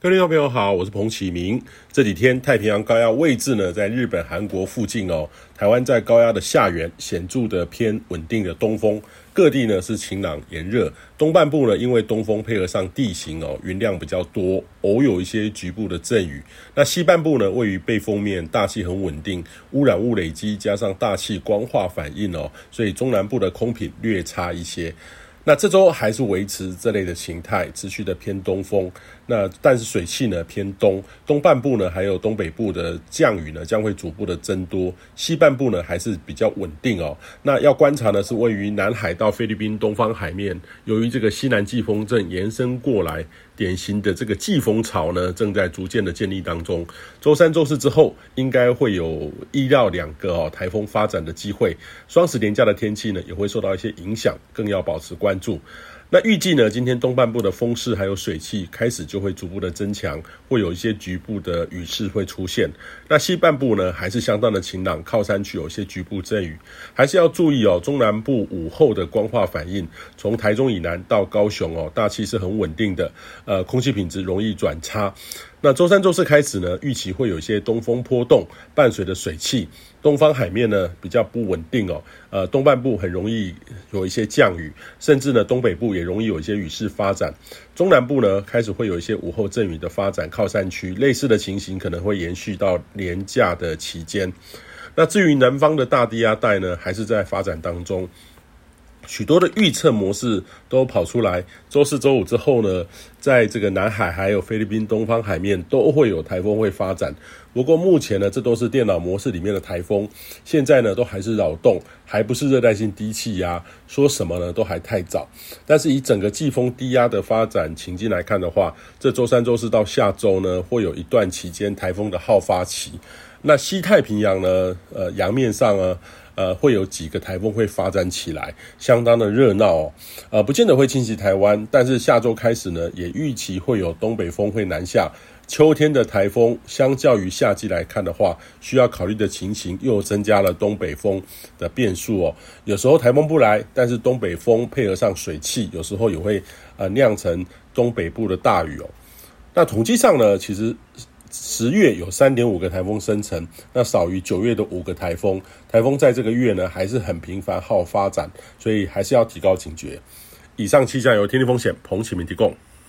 各位听众朋友好，我是彭启明。这几天太平洋高压位置呢，在日本、韩国附近哦。台湾在高压的下缘，显著的偏稳定的东风，各地呢是晴朗炎热。东半部呢，因为东风配合上地形哦，云量比较多，偶有一些局部的阵雨。那西半部呢，位于背风面，大气很稳定，污染物累积加上大气光化反应哦，所以中南部的空品略差一些。那这周还是维持这类的形态，持续的偏东风。那但是水汽呢偏东，东半部呢还有东北部的降雨呢将会逐步的增多，西半部呢还是比较稳定哦。那要观察呢是位于南海到菲律宾东方海面，由于这个西南季风正延伸过来，典型的这个季风潮呢正在逐渐的建立当中。周三、周四之后应该会有一到两个哦台风发展的机会。双十连假的天气呢也会受到一些影响，更要保持关注。那预计呢，今天东半部的风势还有水汽开始就会逐步的增强，会有一些局部的雨势会出现。那西半部呢，还是相当的晴朗，靠山区有些局部阵雨，还是要注意哦。中南部午后的光化反应，从台中以南到高雄哦，大气是很稳定的，呃，空气品质容易转差。那周三、周四开始呢，预期会有一些东风波动，伴随着水汽，东方海面呢比较不稳定哦。呃，东半部很容易有一些降雨，甚至呢东北部也容易有一些雨势发展。中南部呢开始会有一些午后阵雨的发展，靠山区类似的情形可能会延续到连假的期间。那至于南方的大低压带呢，还是在发展当中。许多的预测模式都跑出来，周四、周五之后呢，在这个南海还有菲律宾东方海面都会有台风会发展。不过目前呢，这都是电脑模式里面的台风，现在呢都还是扰动，还不是热带性低气压，说什么呢都还太早。但是以整个季风低压的发展情境来看的话，这周三、周四到下周呢，会有一段期间台风的好发期。那西太平洋呢，呃，洋面上呢。呃，会有几个台风会发展起来，相当的热闹哦。呃，不见得会侵袭台湾，但是下周开始呢，也预期会有东北风会南下。秋天的台风，相较于夏季来看的话，需要考虑的情形又增加了东北风的变数哦。有时候台风不来，但是东北风配合上水汽，有时候也会呃酿成东北部的大雨哦。那统计上呢，其实。十月有三点五个台风生成，那少于九月的五个台风。台风在这个月呢还是很频繁好发展，所以还是要提高警觉。以上气象由天气风险彭启明提供。